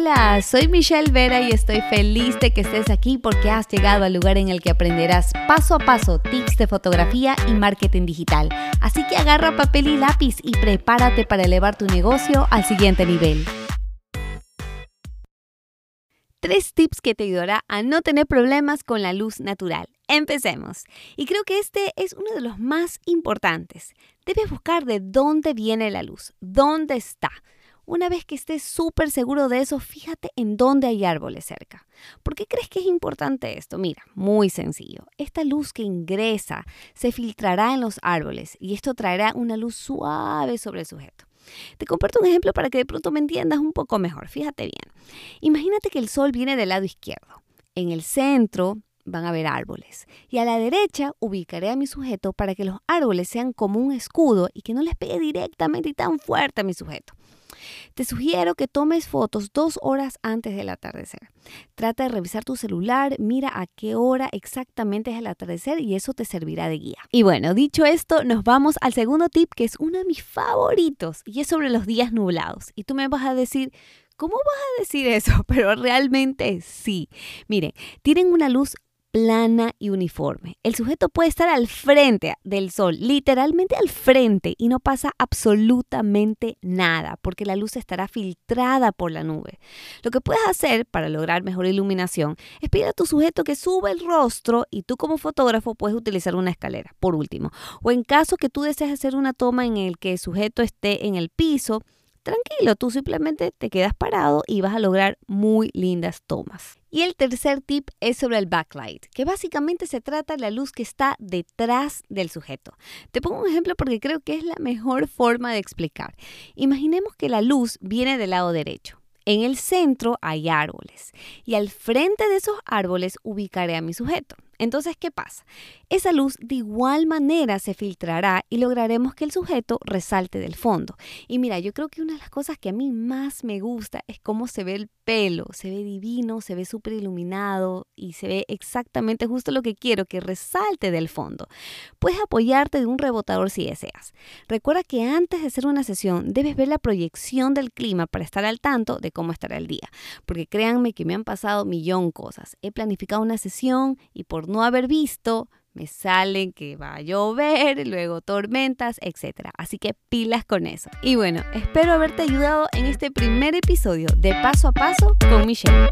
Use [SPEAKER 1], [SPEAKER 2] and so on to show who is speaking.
[SPEAKER 1] Hola, soy Michelle Vera y estoy feliz de que estés aquí porque has llegado al lugar en el que aprenderás paso a paso tips de fotografía y marketing digital. Así que agarra papel y lápiz y prepárate para elevar tu negocio al siguiente nivel. Tres tips que te ayudará a no tener problemas con la luz natural. Empecemos. Y creo que este es uno de los más importantes. Debes buscar de dónde viene la luz, dónde está. Una vez que estés súper seguro de eso, fíjate en dónde hay árboles cerca. ¿Por qué crees que es importante esto? Mira, muy sencillo. Esta luz que ingresa se filtrará en los árboles y esto traerá una luz suave sobre el sujeto. Te comparto un ejemplo para que de pronto me entiendas un poco mejor. Fíjate bien. Imagínate que el sol viene del lado izquierdo. En el centro van a haber árboles. Y a la derecha ubicaré a mi sujeto para que los árboles sean como un escudo y que no les pegue directamente y tan fuerte a mi sujeto. Te sugiero que tomes fotos dos horas antes del atardecer. Trata de revisar tu celular, mira a qué hora exactamente es el atardecer y eso te servirá de guía. Y bueno, dicho esto, nos vamos al segundo tip que es uno de mis favoritos y es sobre los días nublados. Y tú me vas a decir, ¿Cómo vas a decir eso? Pero realmente sí. Miren, tienen una luz plana y uniforme. El sujeto puede estar al frente del sol, literalmente al frente, y no pasa absolutamente nada, porque la luz estará filtrada por la nube. Lo que puedes hacer para lograr mejor iluminación es pedir a tu sujeto que suba el rostro y tú como fotógrafo puedes utilizar una escalera, por último. O en caso que tú desees hacer una toma en el que el sujeto esté en el piso, tranquilo, tú simplemente te quedas parado y vas a lograr muy lindas tomas. Y el tercer tip es sobre el backlight, que básicamente se trata de la luz que está detrás del sujeto. Te pongo un ejemplo porque creo que es la mejor forma de explicar. Imaginemos que la luz viene del lado derecho. En el centro hay árboles y al frente de esos árboles ubicaré a mi sujeto. Entonces, ¿qué pasa? Esa luz de igual manera se filtrará y lograremos que el sujeto resalte del fondo. Y mira, yo creo que una de las cosas que a mí más me gusta es cómo se ve el pelo. Se ve divino, se ve súper iluminado y se ve exactamente justo lo que quiero, que resalte del fondo. Puedes apoyarte de un rebotador si deseas. Recuerda que antes de hacer una sesión debes ver la proyección del clima para estar al tanto de cómo estará el día. Porque créanme que me han pasado millón cosas. He planificado una sesión y por no haber visto, me salen que va a llover, luego tormentas, etc. Así que pilas con eso. Y bueno, espero haberte ayudado en este primer episodio de Paso a Paso con Michelle.